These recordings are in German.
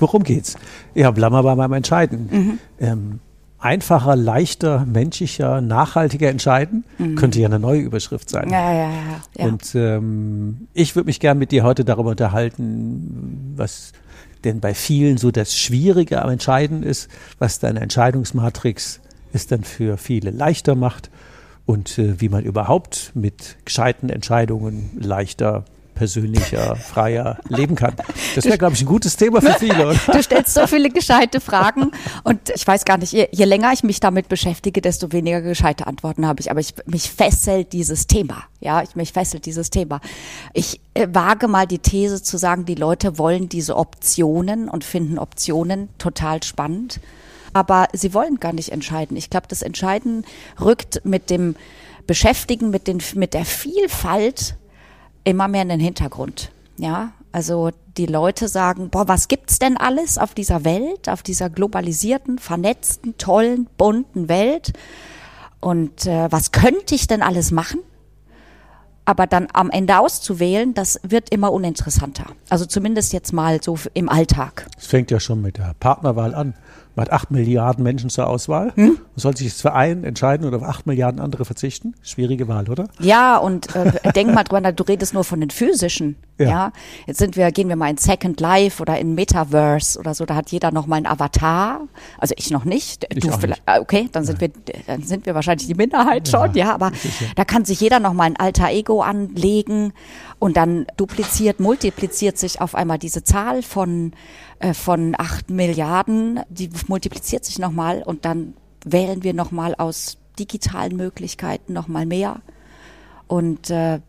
Worum geht's? Ja, bleiben wir beim Entscheiden. Mhm. Ähm, einfacher, leichter, menschlicher, nachhaltiger entscheiden, mhm. könnte ja eine neue Überschrift sein. Ja, ja, ja. ja. Und ähm, ich würde mich gern mit dir heute darüber unterhalten, was denn bei vielen so das Schwierige am Entscheiden ist, was deine Entscheidungsmatrix es dann für viele leichter macht und äh, wie man überhaupt mit gescheiten Entscheidungen leichter persönlicher, freier leben kann. Das wäre, glaube ich, ein gutes Thema für viele. Oder? Du stellst so viele gescheite Fragen und ich weiß gar nicht, je, je länger ich mich damit beschäftige, desto weniger gescheite Antworten habe ich. Aber ich, mich fesselt dieses Thema. Ja, ich, mich fesselt dieses Thema. Ich äh, wage mal die These zu sagen, die Leute wollen diese Optionen und finden Optionen total spannend. Aber sie wollen gar nicht entscheiden. Ich glaube, das Entscheiden rückt mit dem Beschäftigen, mit, den, mit der Vielfalt immer mehr in den Hintergrund. Ja, also die Leute sagen, boah, was gibt's denn alles auf dieser Welt, auf dieser globalisierten, vernetzten, tollen, bunten Welt? Und äh, was könnte ich denn alles machen? Aber dann am Ende auszuwählen, das wird immer uninteressanter. Also zumindest jetzt mal so im Alltag. Es fängt ja schon mit der Partnerwahl an. Man hat acht Milliarden Menschen zur Auswahl. Hm? Man soll sich jetzt für einen entscheiden oder auf acht Milliarden andere verzichten. Schwierige Wahl, oder? Ja, und äh, denk mal drüber, du redest nur von den physischen. Ja. ja. Jetzt sind wir, gehen wir mal in Second Life oder in Metaverse oder so. Da hat jeder noch mal einen Avatar. Also ich noch nicht. Ich du vielleicht. Nicht. Okay, dann sind wir, dann sind wir wahrscheinlich die Minderheit schon. Ja, ja aber da kann sich jeder noch mal ein alter Ego anlegen und dann dupliziert, multipliziert sich auf einmal diese Zahl von äh, von acht Milliarden, die multipliziert sich nochmal und dann wählen wir nochmal aus digitalen Möglichkeiten nochmal mehr. Und äh,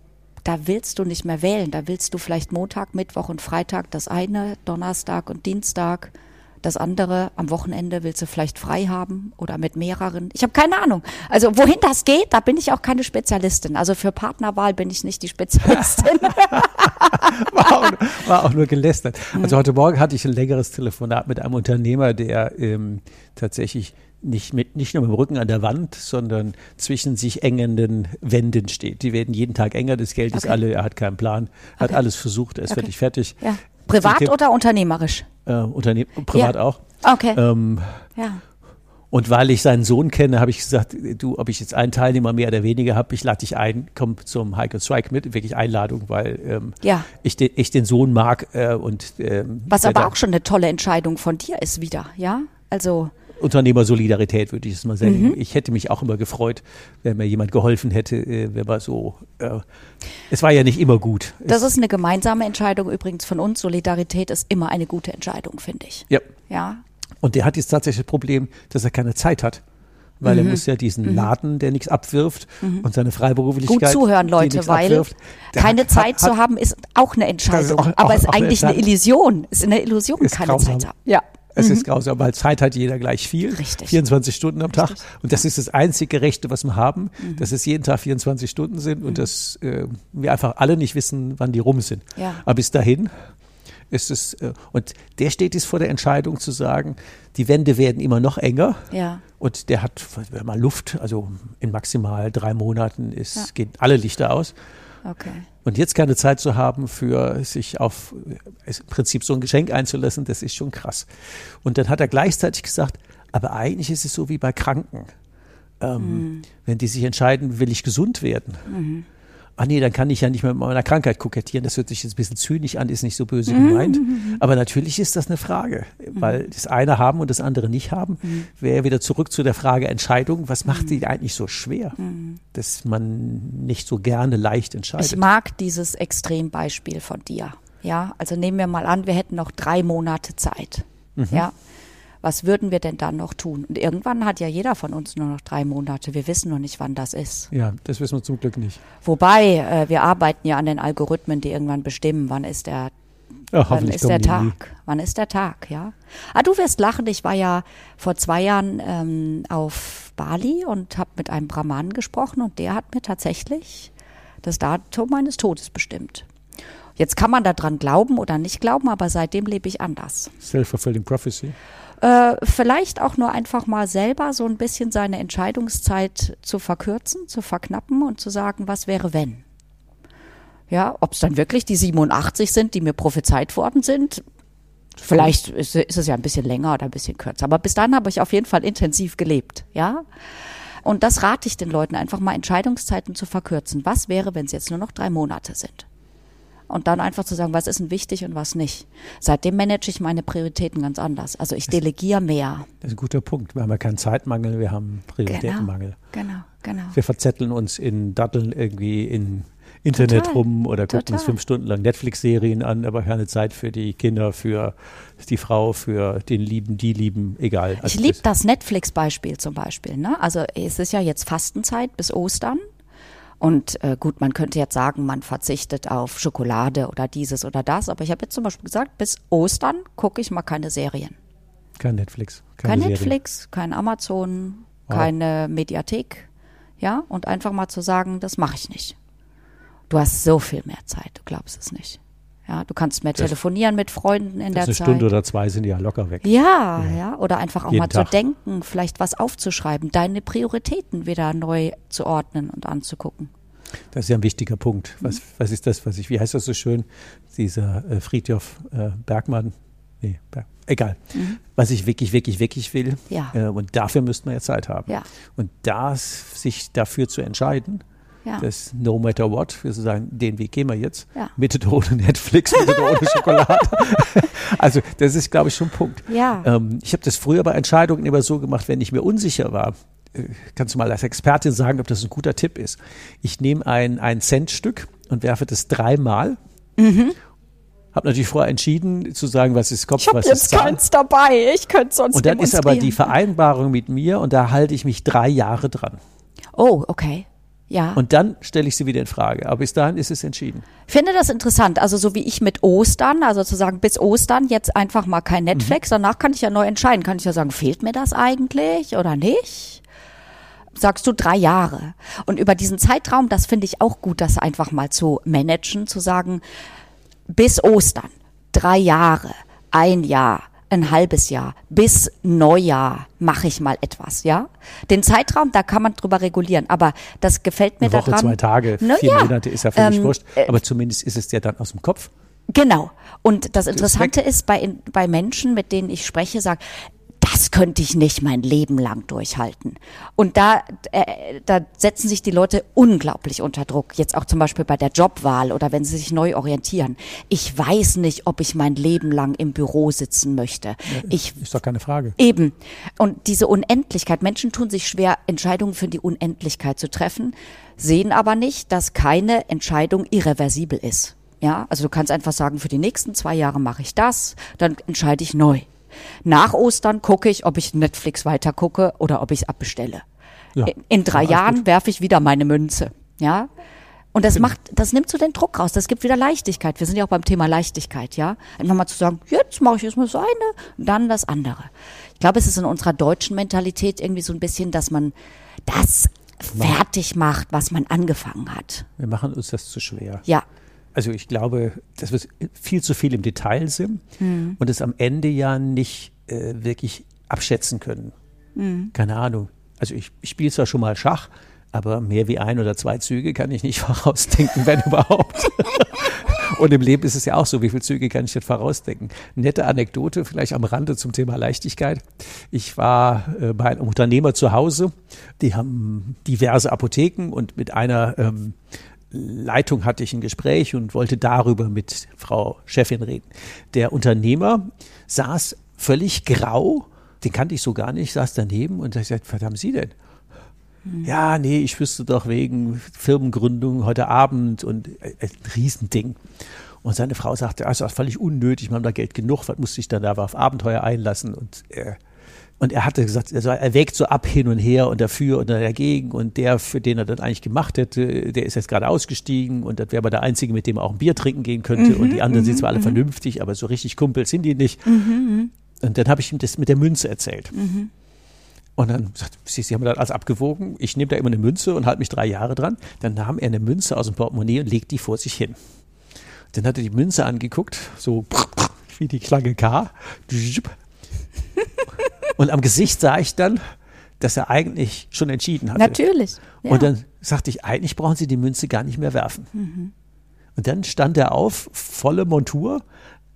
da willst du nicht mehr wählen. Da willst du vielleicht Montag, Mittwoch und Freitag das eine, Donnerstag und Dienstag das andere am Wochenende willst du vielleicht frei haben oder mit mehreren. Ich habe keine Ahnung. Also wohin das geht, da bin ich auch keine Spezialistin. Also für Partnerwahl bin ich nicht die Spezialistin. war, auch, war, auch, nur gelästert. Also heute Morgen hatte ich ein längeres Telefonat mit einem Unternehmer, der ähm, tatsächlich nicht, mit, nicht nur mit dem Rücken an der Wand, sondern zwischen sich engenden Wänden steht. Die werden jeden Tag enger, das Geld okay. ist alle, er hat keinen Plan, hat okay. alles versucht, er ist okay. wirklich fertig. Ja. Privat oder unternehmerisch? Äh, Unternehmen, privat ja. auch. Okay. Ähm, ja. Und weil ich seinen Sohn kenne, habe ich gesagt, du, ob ich jetzt einen Teilnehmer mehr oder weniger habe, ich lade dich ein, komm zum Hike and Strike mit, wirklich Einladung, weil ähm, ja. ich, den, ich den Sohn mag äh, und ähm, was aber auch schon eine tolle Entscheidung von dir ist wieder, ja? Also Unternehmersolidarität, würde ich es mal sagen. Mhm. Ich hätte mich auch immer gefreut, wenn mir jemand geholfen hätte, äh, wenn man so. Äh, es war ja nicht immer gut. Das es, ist eine gemeinsame Entscheidung übrigens von uns. Solidarität ist immer eine gute Entscheidung, finde ich. Ja. Ja. Und der hat jetzt tatsächlich das Problem, dass er keine Zeit hat weil mhm. er muss ja diesen mhm. Laden, der nichts abwirft mhm. und seine Freiberuflichkeit. Gut zuhören, Leute, weil abwirft, keine hat, Zeit hat, zu haben ist auch eine Entscheidung. Auch, aber es ist eigentlich eine, eine Illusion. Es ist eine Illusion, keine grausam. Zeit zu haben. Ja. Es mhm. ist grausam, weil Zeit hat jeder gleich viel. Richtig. 24 Stunden am Tag. Richtig. Und das ist das einzige Rechte, was wir haben, mhm. dass es jeden Tag 24 Stunden sind und mhm. dass äh, wir einfach alle nicht wissen, wann die rum sind. Ja. Aber bis dahin ist es, äh, und der steht jetzt vor der Entscheidung zu sagen, die Wände werden immer noch enger. Ja. Und der hat, wenn mal Luft, also in maximal drei Monaten ist, ja. gehen alle Lichter aus. Okay. Und jetzt keine Zeit zu haben, für sich auf im Prinzip so ein Geschenk einzulassen, das ist schon krass. Und dann hat er gleichzeitig gesagt, aber eigentlich ist es so wie bei Kranken. Ähm, mhm. Wenn die sich entscheiden, will ich gesund werden. Mhm. Ach nee, dann kann ich ja nicht mehr mit meiner Krankheit kokettieren. Das hört sich jetzt ein bisschen zynisch an, ist nicht so böse gemeint. Aber natürlich ist das eine Frage, weil das eine haben und das andere nicht haben. Wäre wieder zurück zu der Frage Entscheidung. Was macht die eigentlich so schwer, dass man nicht so gerne leicht entscheidet? Ich mag dieses Extrembeispiel von dir. Ja, also nehmen wir mal an, wir hätten noch drei Monate Zeit. Ja. Was würden wir denn dann noch tun? Und irgendwann hat ja jeder von uns nur noch drei Monate. Wir wissen noch nicht, wann das ist. ja, das wissen wir zum Glück nicht. Wobei, äh, wir arbeiten ja an den Algorithmen, die irgendwann bestimmen, wann ist der Ja, Wann ist der die nie. Tag? Wann ist der Tag, ja? Ah, du wirst lachen. Ich war ja vor zwei Jahren ähm, auf Bali und habe mit einem Brahmanen gesprochen und der hat mir tatsächlich das Datum meines Todes bestimmt. Jetzt kann man daran glauben oder nicht glauben, aber seitdem lebe ich anders. Self-fulfilling prophecy. Äh, vielleicht auch nur einfach mal selber so ein bisschen seine Entscheidungszeit zu verkürzen, zu verknappen und zu sagen, was wäre wenn? Ja, ob es dann wirklich die 87 sind, die mir prophezeit worden sind. Vielleicht ist, ist es ja ein bisschen länger oder ein bisschen kürzer. Aber bis dann habe ich auf jeden Fall intensiv gelebt, ja. Und das rate ich den Leuten, einfach mal Entscheidungszeiten zu verkürzen. Was wäre, wenn es jetzt nur noch drei Monate sind? Und dann einfach zu sagen, was ist denn wichtig und was nicht. Seitdem manage ich meine Prioritäten ganz anders. Also ich delegiere mehr. Das ist ein guter Punkt. Wir haben ja keinen Zeitmangel, wir haben Prioritätenmangel. Genau, genau. Wir verzetteln uns in Datteln irgendwie in Internet Total, rum oder gucken uns total. fünf Stunden lang Netflix-Serien an, aber keine Zeit für die Kinder, für die Frau, für den Lieben, die Lieben, egal. Ich Also liebe das- das Netflix-Beispiel zum Beispiel. Ne? Also es ist ja jetzt Fastenzeit bis Ostern. Und äh, gut, man könnte jetzt sagen, man verzichtet auf Schokolade oder dieses oder das. Aber ich habe jetzt zum Beispiel gesagt, bis Ostern gucke ich mal keine Serien. Kein Netflix. Kein Keine Serien. Netflix, kein Amazon, Wow. keine Mediathek. Ja, und einfach mal zu sagen, das mache ich nicht. Du hast so viel mehr Zeit, du glaubst es nicht. Ja, du kannst mehr Das- telefonieren mit Freunden in der eine Zeit. Stunde oder zwei sind ja locker weg. Ja, ja, oder einfach auch Jeden mal Tag. zu denken, vielleicht was aufzuschreiben, deine Prioritäten wieder neu zu ordnen und anzugucken. Das ist ja ein wichtiger Punkt. Was, Mhm. was ist das, was ich, wie heißt das so schön? Dieser äh, Friedhof äh, Bergmann. Nee, Berg, egal. Was ich wirklich, wirklich, wirklich will. Mhm. Ja. Äh, und dafür müsste man ja Zeit haben. Ja. Und das, sich dafür zu entscheiden, Ja. das no matter what, wir sagen, den Weg gehen wir jetzt. Ja. Mit oder ohne Netflix, mit oder ohne Schokolade. also das ist, glaube ich, schon ein Punkt. Ja. Ähm, ich habe das früher bei Entscheidungen immer so gemacht, wenn ich mir unsicher war, äh, kannst du mal als Expertin sagen, ob das ein guter Tipp ist. Ich nehme ein, ein Centstück und werfe das dreimal. Habe natürlich vorher entschieden zu sagen, was ist Kopf, was ist Zahl. dabei. Ich könnte sonst Und dann ist aber die Vereinbarung mit mir und da halte ich mich drei Jahre dran. Oh, okay. Ja. Und dann stelle ich sie wieder in Frage. Aber bis dahin ist es entschieden. Ich finde das interessant. Also so wie ich mit Ostern, also zu sagen, bis Ostern jetzt einfach mal kein Netflix, danach kann ich ja neu entscheiden. Kann ich ja sagen, fehlt mir das eigentlich oder nicht? Sagst du drei Jahre. Und über diesen Zeitraum, das finde ich auch gut, das einfach mal zu managen, zu sagen, bis Ostern, drei Jahre, ein Jahr, ein halbes Jahr, bis Neujahr mache ich mal etwas, ja? Den Zeitraum, da kann man drüber regulieren, aber das gefällt mir Eine Woche, daran. zwei Tage, Na vier ja, Monate ist ja völlig ähm, wurscht. Aber zumindest ist es ja dann aus dem Kopf. Genau. Und das Interessante ist, bei, bei Menschen, mit denen ich spreche, sagen, das könnte ich nicht mein Leben lang durchhalten. Und da, äh, da setzen sich die Leute unglaublich unter Druck. Jetzt auch zum Beispiel bei der Jobwahl oder wenn sie sich neu orientieren. Ich weiß nicht, ob ich mein Leben lang im Büro sitzen möchte. Ich Ist doch keine Frage. Eben. Und diese Unendlichkeit, Menschen tun sich schwer, Entscheidungen für die Unendlichkeit zu treffen, sehen aber nicht, dass keine Entscheidung irreversibel ist. Ja, also du kannst einfach sagen, für die nächsten zwei Jahre mache ich das, dann entscheide ich neu. Nach Ostern gucke ich, ob ich Netflix weiter gucke oder ob ich es abbestelle. Ja. In, drei Ja, Jahren werfe ich wieder meine Münze. Ja. Und das macht, das nimmt so den Druck raus. Das gibt wieder Leichtigkeit. Wir sind ja auch beim Thema Leichtigkeit, ja. Einfach mal zu sagen, jetzt mache ich erstmal das eine, dann das andere. Ich glaube, es ist in unserer deutschen Mentalität irgendwie so ein bisschen, dass man das fertig macht, was man angefangen hat. Wir machen uns das zu schwer. Ja. Also ich glaube, dass wir viel zu viel im Detail sind Mhm. und es am Ende ja nicht äh, wirklich abschätzen können. Mhm. Keine Ahnung. Also ich, ich spiele zwar schon mal Schach, aber mehr wie ein oder zwei Züge kann ich nicht vorausdenken, wenn überhaupt. Und im Leben ist es ja auch so, wie viele Züge kann ich denn vorausdenken? Nette Anekdote, vielleicht am Rande zum Thema Leichtigkeit. Ich war äh, bei einem Unternehmer zu Hause, die haben diverse Apotheken und mit einer ähm, Leitung hatte ich ein Gespräch und wollte darüber mit Frau Chefin reden. Der Unternehmer saß völlig grau, den kannte ich so gar nicht, saß daneben und ich sagte, was haben Sie denn? Hm. Ja, nee, ich wüsste doch wegen Firmengründung heute Abend und äh, ein Riesending. Und seine Frau sagte, also das ist völlig unnötig, wir haben da Geld genug, was muss ich dann da auf Abenteuer einlassen? Und äh, und er hatte gesagt, also er wägt so ab hin und her und dafür und dagegen und der, für den er das eigentlich gemacht hätte, der ist jetzt gerade ausgestiegen und das wäre aber der Einzige, mit dem er auch ein Bier trinken gehen könnte mhm, und die anderen sind zwar alle mhm. vernünftig, aber so richtig Kumpel sind die nicht. Mhm, mhm. und dann habe ich ihm das mit der Münze erzählt. Mhm. Und dann sagt Sie, Sie haben das alles abgewogen. Ich nehme da immer eine Münze und halte mich drei Jahre dran. Dann nahm er eine Münze aus dem Portemonnaie und legt die vor sich hin. Dann hat er die Münze angeguckt, so wie die Klange K. Und am Gesicht sah ich dann, dass er eigentlich schon entschieden hatte. Natürlich. Ja. Und dann sagte ich, eigentlich brauchen Sie die Münze gar nicht mehr werfen. Mhm. Und dann stand er auf, volle Montur.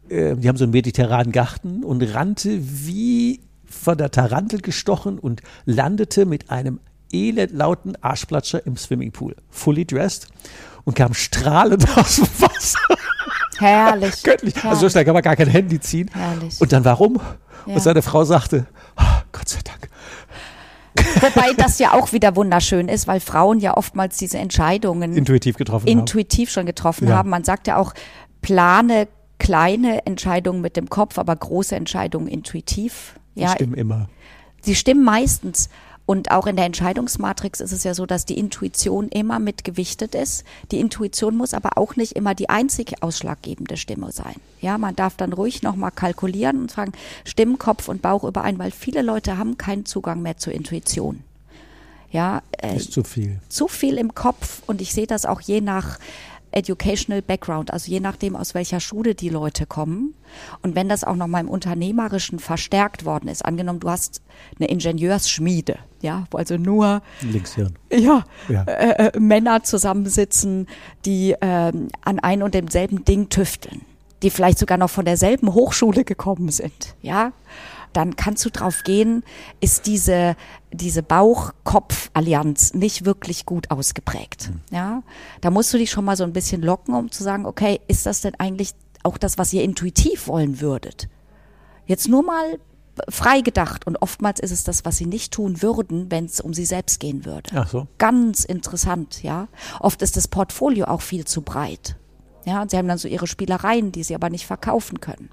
Äh, die haben so einen mediterranen Garten und rannte wie von der Tarantel gestochen und landete mit einem elendlauten Arschplatscher im Swimmingpool. Fully dressed und kam strahlend aus dem Wasser. Herrlich. Göttlich. Herrlich. Also so schnell kann man gar kein Handy ziehen. Herrlich. Und dann warum? Ja. Und seine Frau sagte, Gott sei Dank. Wobei das ja auch wieder wunderschön ist, weil Frauen ja oftmals diese Entscheidungen intuitiv getroffen intuitiv haben. schon getroffen ja. haben. Man sagt ja auch, plane kleine Entscheidungen mit dem Kopf, aber große Entscheidungen intuitiv. Ja, die stimmen immer. Sie stimmen meistens. Und auch in der Entscheidungsmatrix ist es ja so, dass die Intuition immer mitgewichtet ist. Die Intuition muss aber auch nicht immer die einzige ausschlaggebende Stimme sein. Ja, man darf dann ruhig nochmal kalkulieren und fragen, stimmen Kopf und Bauch überein, weil viele Leute haben keinen Zugang mehr zur Intuition. Ja, äh, ist zu viel. Zu viel im Kopf und ich sehe das auch je nach Educational Background, also je nachdem, aus welcher Schule die Leute kommen. Und wenn das auch noch mal im Unternehmerischen verstärkt worden ist, angenommen, du hast eine Ingenieursschmiede, ja, wo also nur Linkshirn. Ja, ja. Äh, äh, Männer zusammensitzen, die äh, an ein und demselben Ding tüfteln, die vielleicht sogar noch von derselben Hochschule gekommen sind, ja dann kannst du drauf gehen, ist diese, diese Bauch-Kopf-Allianz nicht wirklich gut ausgeprägt. Mhm. Ja, da musst du dich schon mal so ein bisschen locken, um zu sagen, okay, ist das denn eigentlich auch das, was ihr intuitiv wollen würdet? Jetzt nur mal frei gedacht und oftmals ist es das, was sie nicht tun würden, wenn es um sie selbst gehen würde. Ach so. Ganz interessant, ja. Oft ist das Portfolio auch viel zu breit. Ja, und sie haben dann so ihre Spielereien, die sie aber nicht verkaufen können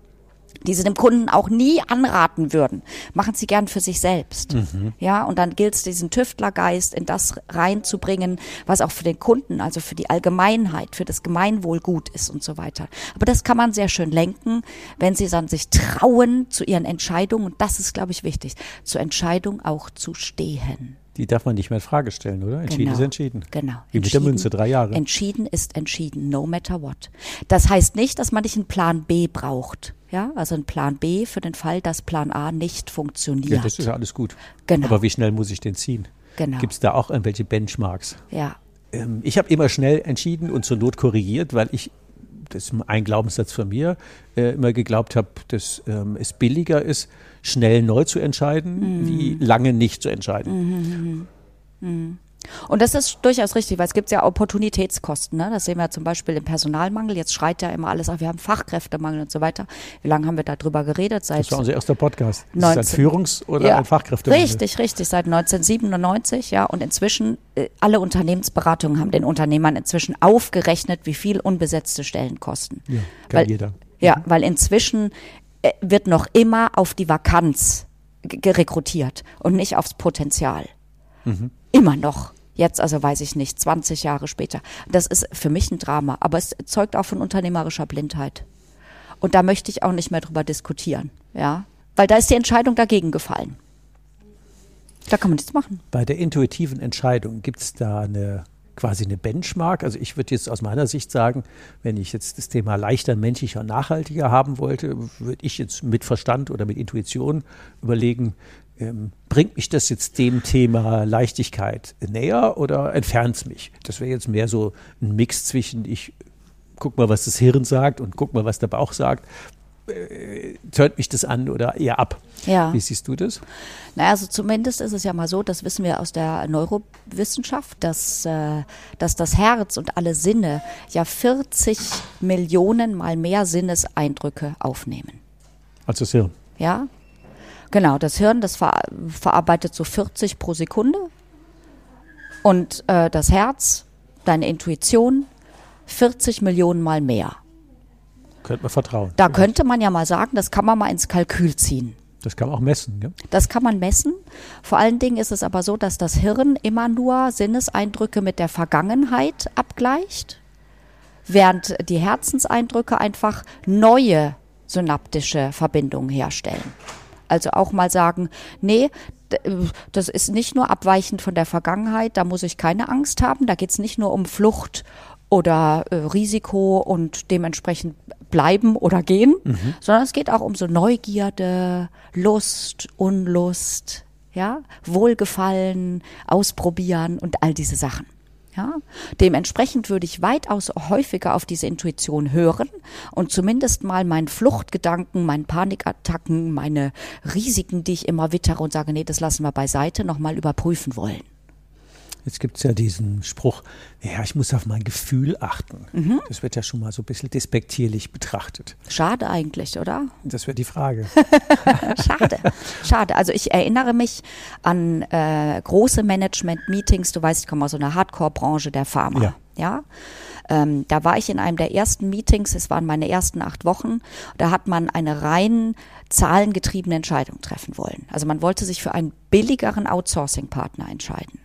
die sie dem Kunden auch nie anraten würden, machen sie gern für sich selbst. Mhm. Ja, und dann gilt es, diesen Tüftlergeist in das reinzubringen, was auch für den Kunden, also für die Allgemeinheit, für das Gemeinwohl gut ist und so weiter. Aber das kann man sehr schön lenken, wenn sie dann sich trauen zu ihren Entscheidungen, und das ist, glaube ich, wichtig, zur Entscheidung auch zu stehen. Die darf man nicht mehr in Frage stellen, oder? Entschieden genau. ist entschieden. Genau. Wie mit der Münze, drei Jahre. Entschieden ist entschieden, no matter what. Das heißt nicht, dass man nicht einen Plan B braucht. Ja, also ein Plan B für den Fall, dass Plan A nicht funktioniert. Ja, das ist ja alles gut. Genau. Aber wie schnell muss ich den ziehen? Genau. Gibt es da auch irgendwelche Benchmarks? Ja. Ähm, ich habe immer schnell entschieden und zur Not korrigiert, weil ich, das ist ein Glaubenssatz von mir, äh, immer geglaubt habe, dass ähm, es billiger ist, schnell neu zu entscheiden, mhm. wie lange nicht zu entscheiden. Mhm. Mhm. mhm. Und das ist durchaus richtig, weil es gibt ja Opportunitätskosten. Ne? Das sehen wir zum Beispiel im Personalmangel. Jetzt schreit ja immer alles auf, wir haben Fachkräftemangel und so weiter. Wie lange haben wir darüber geredet? Seit das war unser erster Podcast. 19, ist das ein Führungs- oder ja, ein Fachkräftemangel? Richtig, richtig. Seit 1997, ja. Und inzwischen, äh, alle Unternehmensberatungen haben den Unternehmern inzwischen aufgerechnet, wie viel unbesetzte Stellen kosten. Ja, kann weil, jeder. Ja, mhm. weil inzwischen wird noch immer auf die Vakanz rekrutiert und nicht aufs Potenzial. Mhm. Immer noch. Jetzt, also weiß ich nicht, 20 Jahre später. Das ist für mich ein Drama, aber es zeugt auch von unternehmerischer Blindheit. Und da möchte ich auch nicht mehr drüber diskutieren, ja. Weil da ist die Entscheidung dagegen gefallen. Da kann man nichts machen. Bei der intuitiven Entscheidung gibt es da eine quasi eine Benchmark. Also ich würde jetzt aus meiner Sicht sagen, wenn ich jetzt das Thema leichter, menschlicher und nachhaltiger haben wollte, würde ich jetzt mit Verstand oder mit Intuition überlegen, ähm, bringt mich das jetzt dem Thema Leichtigkeit näher oder entfernt es mich? Das wäre jetzt mehr so ein Mix zwischen ich guck mal, was das Hirn sagt und guck mal, was der Bauch sagt. Äh, tönt mich das an oder eher ab. Ja. Wie siehst du das? Naja, also zumindest ist es ja mal so, das wissen wir aus der Neurowissenschaft, dass, äh, dass das Herz und alle Sinne ja 40 Millionen mal mehr Sinneseindrücke aufnehmen. Also das Hirn. Ja, genau. Das Hirn, das ver verarbeitet so 40 pro Sekunde. Und äh, das Herz, deine Intuition, 40 Millionen mal mehr. Könnte man vertrauen. Da könnte man ja mal sagen, das kann man mal ins Kalkül ziehen. Das kann man auch messen. Gell? Das kann man messen. Vor allen Dingen ist es aber so, dass das Hirn immer nur Sinneseindrücke mit der Vergangenheit abgleicht, während die Herzenseindrücke einfach neue synaptische Verbindungen herstellen. Also auch mal sagen, nee, das ist nicht nur abweichend von der Vergangenheit, da muss ich keine Angst haben, da geht es nicht nur um Flucht oder äh, Risiko und dementsprechend bleiben oder gehen, sondern es geht auch um so Neugierde, Lust, Unlust, ja, Wohlgefallen, Ausprobieren und all diese Sachen. Ja, dementsprechend würde ich weitaus häufiger auf diese Intuition hören und zumindest mal meinen Fluchtgedanken, meinen Panikattacken, meine Risiken, die ich immer wittere und sage, nee, das lassen wir beiseite, nochmal überprüfen wollen. Jetzt gibt es ja diesen Spruch, ja, ich muss auf mein Gefühl achten. Mhm. Das wird ja schon mal so ein bisschen despektierlich betrachtet. Schade eigentlich, oder? Das wäre die Frage. Schade, schade. Also ich erinnere mich an äh, große Management-Meetings. Du weißt, ich komme aus so einer Hardcore-Branche der Pharma. Ja. Ja. Ähm, da war ich in einem der ersten Meetings, es waren meine ersten acht Wochen, da hat man eine rein zahlengetriebene Entscheidung treffen wollen. Also man wollte sich für einen billigeren Outsourcing-Partner entscheiden.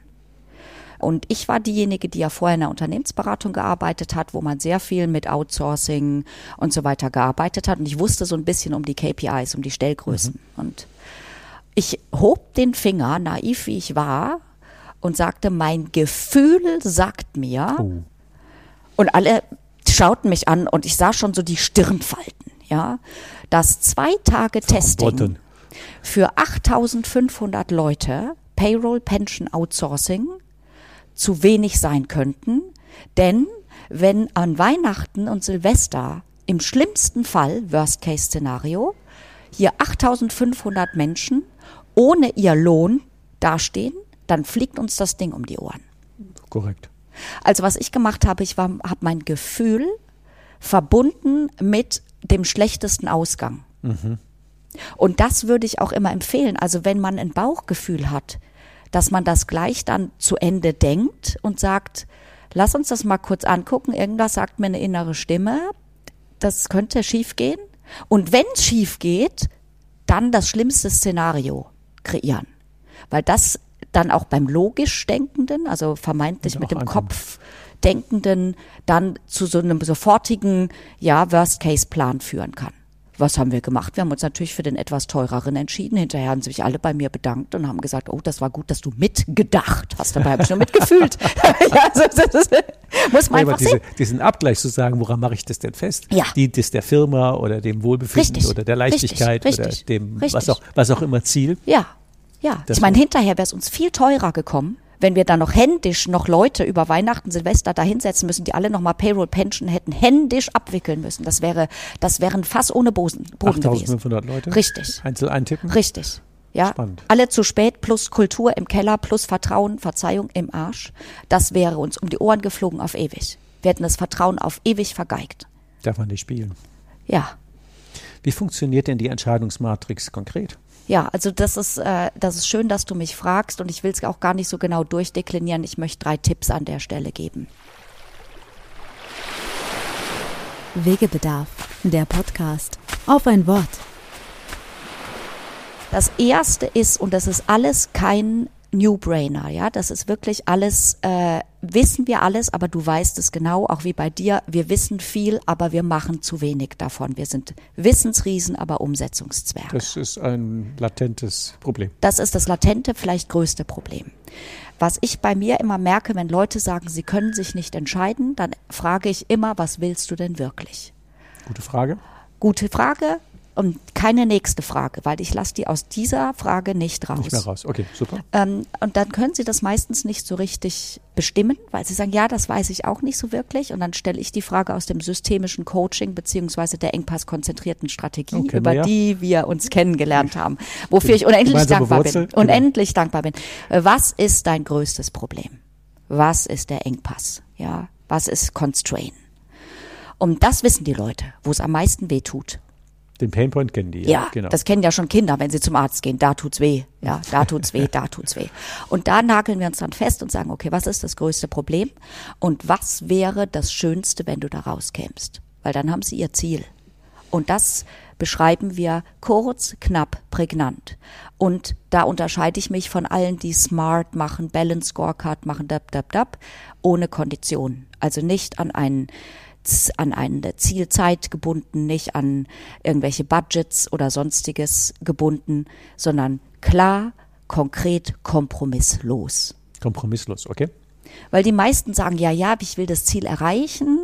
Und ich war diejenige, die ja vorher in der Unternehmensberatung gearbeitet hat, wo man sehr viel mit Outsourcing und so weiter gearbeitet hat. Und ich wusste so ein bisschen um die KPIs, um die Stellgrößen. Und ich hob den Finger, naiv wie ich war, und sagte, mein Gefühl sagt mir, Oh. und alle schauten mich an und ich sah schon so die Stirn falten, ja, dass zwei Tage Testing für 8500 Leute Payroll Pension Outsourcing zu wenig sein könnten, denn wenn an Weihnachten und Silvester im schlimmsten Fall, Worst-Case-Szenario, hier 8500 Menschen ohne ihr Lohn dastehen, dann fliegt uns das Ding um die Ohren. Korrekt. Also was ich gemacht habe, ich habe mein Gefühl verbunden mit dem schlechtesten Ausgang. Und das würde ich auch immer empfehlen. Also wenn man ein Bauchgefühl hat, dass man das gleich dann zu Ende denkt und sagt, lass uns das mal kurz angucken. Irgendwas sagt mir eine innere Stimme, das könnte schief gehen. Und wenn es schief geht, dann das schlimmste Szenario kreieren. Weil das dann auch beim logisch Denkenden, also vermeintlich mit dem ankommt. Kopf Denkenden, dann zu so einem sofortigen, ja, Worst-Case-Plan führen kann. Was haben wir gemacht? Wir haben uns natürlich für den etwas teureren entschieden. Hinterher haben sich alle bei mir bedankt und haben gesagt, oh, das war gut, dass du mitgedacht hast. Dabei habe ich nur mitgefühlt. ja, also, das ist, muss man Ja, einfach diese, sehen. diesen Abgleich zu sagen, woran mache ich das denn fest? Ja. Dient es der Firma oder dem Wohlbefinden Richtig. oder der Leichtigkeit Richtig. oder dem, Richtig. was auch, was auch immer Ziel? Ja, ja. Das ich meine, hinterher wäre es uns viel teurer gekommen, wenn wir dann noch händisch noch Leute über Weihnachten, Silvester da hinsetzen müssen, die alle nochmal Payroll Pension hätten händisch abwickeln müssen. Das wäre, das wären Fass ohne Boden, Boden gewesen. 8500 Leute? Richtig. Einzel eintippen? Richtig. Ja, Spannend. alle zu spät plus Kultur im Keller plus Vertrauen, Verzeihung im Arsch. Das wäre uns um die Ohren geflogen auf ewig. Wir hätten das Vertrauen auf ewig vergeigt. Darf man nicht spielen. Ja. Wie funktioniert denn die Entscheidungsmatrix konkret? Ja, also das ist, äh, das ist schön, dass du mich fragst und ich will es auch gar nicht so genau durchdeklinieren. Ich möchte drei Tipps an der Stelle geben. Wegebedarf, der Podcast. Auf ein Wort. Das erste ist, und das ist alles kein New-Brainer, ja, das ist wirklich alles, äh, wissen wir alles, aber du weißt es genau, auch wie bei dir, wir wissen viel, aber wir machen zu wenig davon. Wir sind Wissensriesen, aber Umsetzungszwerge. Das ist ein latentes Problem. Das ist das latente, vielleicht größte Problem. Was ich bei mir immer merke, wenn Leute sagen, sie können sich nicht entscheiden, dann frage ich immer, was willst du denn wirklich? Gute Frage. Gute Frage. Und keine nächste Frage, weil ich lasse die aus dieser Frage nicht raus. Nicht mehr raus. Okay, super. Ähm, und dann können sie das meistens nicht so richtig bestimmen, weil sie sagen, ja, das weiß ich auch nicht so wirklich. Und dann stelle ich die Frage aus dem systemischen Coaching beziehungsweise der engpasskonzentrierten Strategie, Okay, über ja. die wir uns kennengelernt haben, wofür ich unendlich dankbar Wurzel, bin. genau. Unendlich dankbar bin. Äh, Was ist dein größtes Problem? Was ist der Engpass? Ja, was ist Constraint? Und das wissen die Leute, wo es am meisten weh tut. Den Painpoint kennen die. Ja, genau. das kennen ja schon Kinder, wenn sie zum Arzt gehen. Da tut's weh. Ja, da tut's weh, da tut's weh. Und da nageln wir uns dann fest und sagen, okay, was ist das größte Problem? Und was wäre das Schönste, wenn du da rauskämst? Weil dann haben sie ihr Ziel. Und das beschreiben wir kurz, knapp, prägnant. Und da unterscheide ich mich von allen, die Smart machen, Balance Scorecard machen, dab, dab, dab, ohne Kondition. Also nicht an einen an eine Zielzeit gebunden, nicht an irgendwelche Budgets oder sonstiges gebunden, sondern klar, konkret, kompromisslos. Kompromisslos, okay? Weil die meisten sagen, ja, ja, ich will das Ziel erreichen,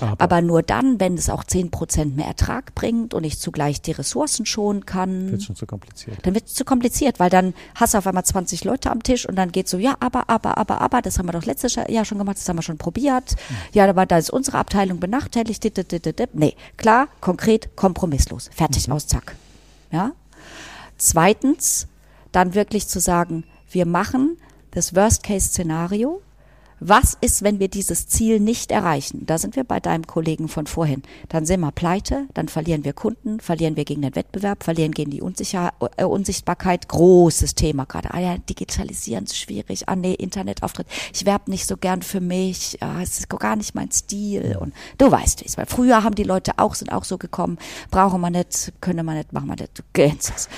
Aber, aber nur dann, wenn es auch 10% mehr Ertrag bringt und ich zugleich die Ressourcen schonen kann. wird schon zu kompliziert. Dann wird es zu kompliziert, weil dann hast du auf einmal 20 Leute am Tisch und dann geht so, ja, aber, aber, aber, aber, das haben wir doch letztes Jahr schon gemacht, das haben wir schon probiert. Ja, aber da ist unsere Abteilung benachteiligt. dit, dit, dit, dit. Nee, klar, konkret, kompromisslos. Fertig, aus, zack. Ja. Zweitens, dann wirklich zu sagen, wir machen das Worst-Case-Szenario. Was ist, wenn wir dieses Ziel nicht erreichen? Da sind wir bei deinem Kollegen von vorhin. Dann sind wir pleite, dann verlieren wir Kunden, verlieren wir gegen den Wettbewerb, verlieren gegen die Unsicher äh, Unsichtbarkeit. Großes Thema gerade. Ah ja, digitalisieren ist schwierig. Ah nee, Internetauftritt. Ich werbe nicht so gern für mich. Ah, es ist gar nicht mein Stil. Und du weißt, wie es war. Früher haben die Leute auch, sind auch so gekommen. Brauchen wir nicht, können wir nicht, machen wir nicht. Du kennst es.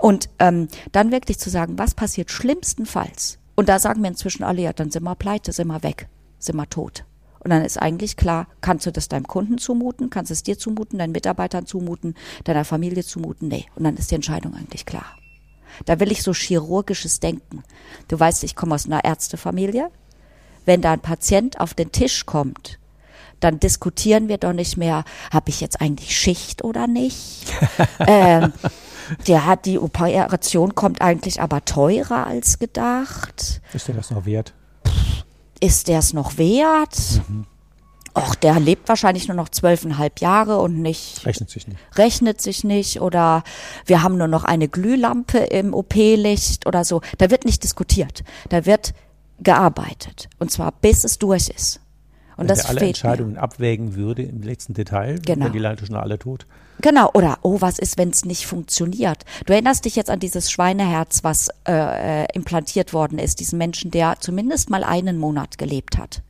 Und ähm, dann wirklich zu sagen, was passiert schlimmstenfalls? Und da sagen wir inzwischen alle, ja, dann sind wir pleite, sind wir weg, sind wir tot. Und dann ist eigentlich klar, kannst du das deinem Kunden zumuten, kannst es dir zumuten, deinen Mitarbeitern zumuten, deiner Familie zumuten? Nee. Und dann ist die Entscheidung eigentlich klar. Da will ich so chirurgisches Denken. Du weißt, ich komme aus einer Ärztefamilie. Wenn da ein Patient auf den Tisch kommt, dann diskutieren wir doch nicht mehr, habe ich jetzt eigentlich Schicht oder nicht? ähm, der hat die Operation kommt eigentlich aber teurer als gedacht. Ist dir das noch wert? Ist der es noch wert? Och, der lebt wahrscheinlich nur noch zwölfeinhalb Jahre und nicht Rechnet sich nicht. rechnet sich nicht oder wir haben nur noch eine Glühlampe im OP-Licht oder so. Da wird nicht diskutiert. Da wird gearbeitet. Und zwar bis es durch ist. Und Wenn das alle fehlt mir. Entscheidungen abwägen würde im letzten Detail, Genau. wenn die Leute schon alle tot. Genau, oder oh, was ist, wenn es nicht funktioniert? Du erinnerst dich jetzt an dieses Schweineherz, was äh, äh, implantiert worden ist, diesen Menschen, der zumindest mal einen Monat gelebt hat.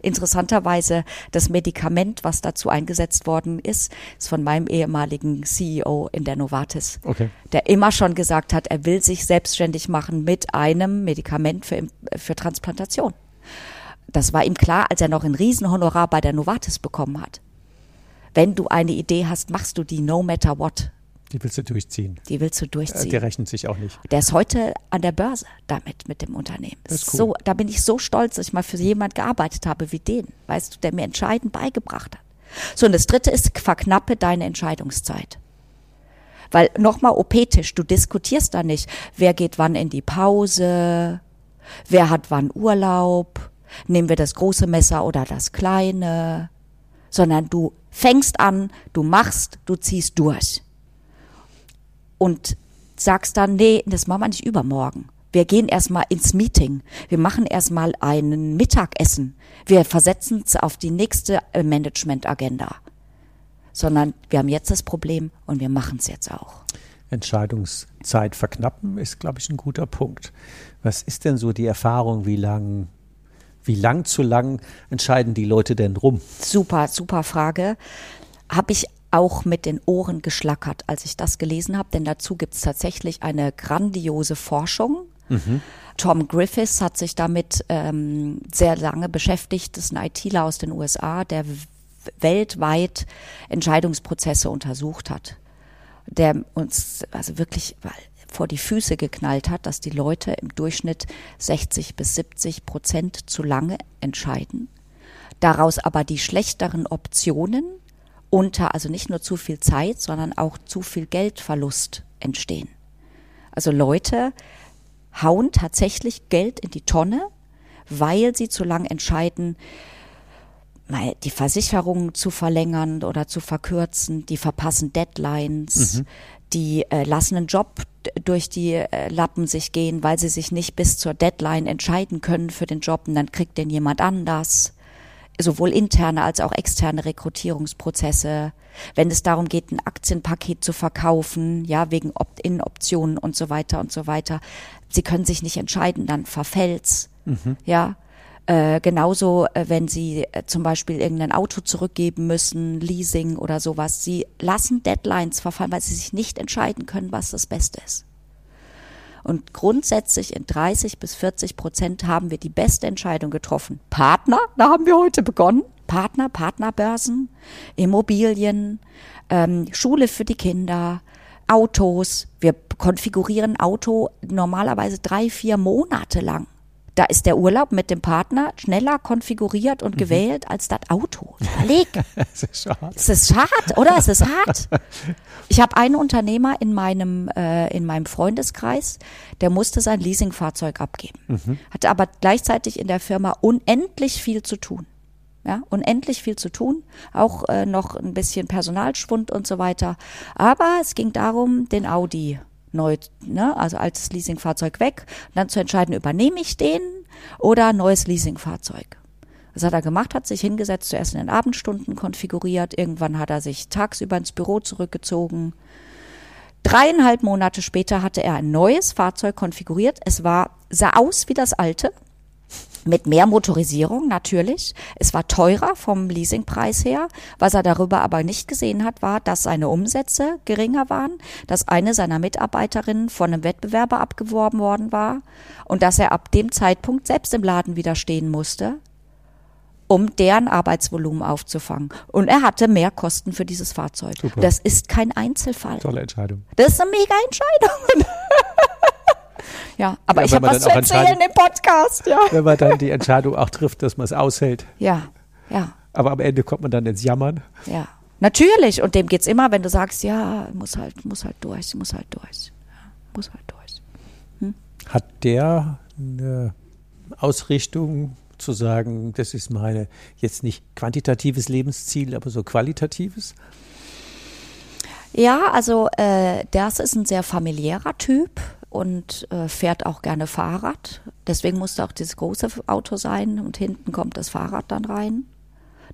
Interessanterweise das Medikament, was dazu eingesetzt worden ist, ist von meinem ehemaligen CEO in der Novartis, Okay. der immer schon gesagt hat, er will sich selbstständig machen mit einem Medikament für, für Transplantation. Das war ihm klar, als er noch ein Riesenhonorar bei der Novartis bekommen hat. Wenn du eine Idee hast, machst du die no matter what. Die willst du durchziehen. Die willst du Äh, durchziehen. Der rechnet sich auch nicht. Der ist heute an der Börse damit, mit dem Unternehmen. Das ist cool. So, da bin ich so stolz, dass ich mal für jemand gearbeitet habe wie den, weißt du, der mir entscheidend beigebracht hat. So, und das dritte ist, verknappe deine Entscheidungszeit. Weil nochmal OP-Tisch, du diskutierst da nicht, wer geht wann in die Pause, wer hat wann Urlaub, nehmen wir das große Messer oder das kleine, sondern du fängst an, du machst, du ziehst durch und sagst dann, nee, das machen wir nicht übermorgen. Wir gehen erstmal ins Meeting. Wir machen erstmal ein Mittagessen. Wir versetzen es auf die nächste äh, Management-Agenda. Sondern wir haben jetzt das Problem und wir machen es jetzt auch. Entscheidungszeit verknappen ist, glaube ich, ein guter Punkt. Was ist denn so die Erfahrung, wie lang, wie lang zu lang entscheiden die Leute denn rum? Super, super Frage. Habe ich auch mit den Ohren geschlackert, als ich das gelesen habe, denn dazu gibt es tatsächlich eine grandiose Forschung. Tom Griffiths hat sich damit ähm, sehr lange beschäftigt. Das ist ein ITler aus den USA, der weltweit Entscheidungsprozesse untersucht hat. Der uns also wirklich weil, vor die Füße geknallt hat, dass die Leute im Durchschnitt 60 bis 70 Prozent zu lange entscheiden daraus aber die schlechteren Optionen unter, also nicht nur zu viel Zeit, sondern auch zu viel Geldverlust entstehen. Also Leute hauen tatsächlich Geld in die Tonne, weil sie zu lang entscheiden, mal die Versicherung zu verlängern oder zu verkürzen, die verpassen Deadlines, mhm. Die äh, lassen einen Job durch die äh, Lappen sich gehen, weil sie sich nicht bis zur Deadline entscheiden können für den Job und dann kriegt den jemand anders. Sowohl interne als auch externe Rekrutierungsprozesse. Wenn es darum geht, ein Aktienpaket zu verkaufen, ja, wegen Opt-in-Optionen und so weiter und so weiter. Sie können sich nicht entscheiden, dann verfällt's. Mhm. Ja, äh, genauso, äh, wenn Sie äh, zum Beispiel irgendein Auto zurückgeben müssen, Leasing oder sowas. Sie lassen Deadlines verfallen, weil Sie sich nicht entscheiden können, was das Beste ist. Und grundsätzlich in 30 bis 40 Prozent haben wir die beste Entscheidung getroffen. Partner, da haben wir heute begonnen. Partner, Partnerbörsen, Immobilien, ähm, Schule für die Kinder, Autos. Wir konfigurieren Auto normalerweise drei, vier Monate lang. Da ist der Urlaub mit dem Partner schneller konfiguriert und mhm. gewählt als das Auto. Überleg. es ist hart. Es ist hart, oder? Es ist hart. Ich habe einen Unternehmer in meinem, äh, in meinem Freundeskreis, der musste sein Leasingfahrzeug abgeben. Mhm. Hatte aber gleichzeitig in der Firma unendlich viel zu tun. Ja, unendlich viel zu tun, auch äh, noch ein bisschen Personalschwund und so weiter. Aber es ging darum, den Audi neu, ne, also altes Leasingfahrzeug weg, dann zu entscheiden, übernehme ich den oder neues Leasingfahrzeug. Was hat er gemacht? Hat sich hingesetzt, zuerst in den Abendstunden konfiguriert, irgendwann hat er sich tagsüber ins Büro zurückgezogen. Dreieinhalb Monate später hatte er ein neues Fahrzeug konfiguriert. Es war, sah aus wie das alte, mit mehr Motorisierung natürlich. Es war teurer vom Leasingpreis her. Was er darüber aber nicht gesehen hat, war, dass seine Umsätze geringer waren, dass eine seiner Mitarbeiterinnen von einem Wettbewerber abgeworben worden war und dass er ab dem Zeitpunkt selbst im Laden widerstehen musste, um deren Arbeitsvolumen aufzufangen. Und er hatte mehr Kosten für dieses Fahrzeug. Super. Das ist kein Einzelfall. Tolle Entscheidung. Das ist eine mega Entscheidung. Ja, aber ja, ich habe was zu erzählen im Podcast. Ja. Wenn man dann die Entscheidung auch trifft, dass man es aushält. Ja, ja. Aber am Ende kommt man dann ins Jammern. Ja, natürlich. Und dem geht es immer, wenn du sagst, ja, muss halt, muss halt durch, muss halt durch. Ja, muss halt durch. Hm? Hat der eine Ausrichtung zu sagen, das ist meine jetzt nicht quantitatives Lebensziel, aber so qualitatives? Ja, also äh, das ist ein sehr familiärer Typ und äh, fährt auch gerne Fahrrad. Deswegen musste auch dieses große Auto sein und hinten kommt das Fahrrad dann rein.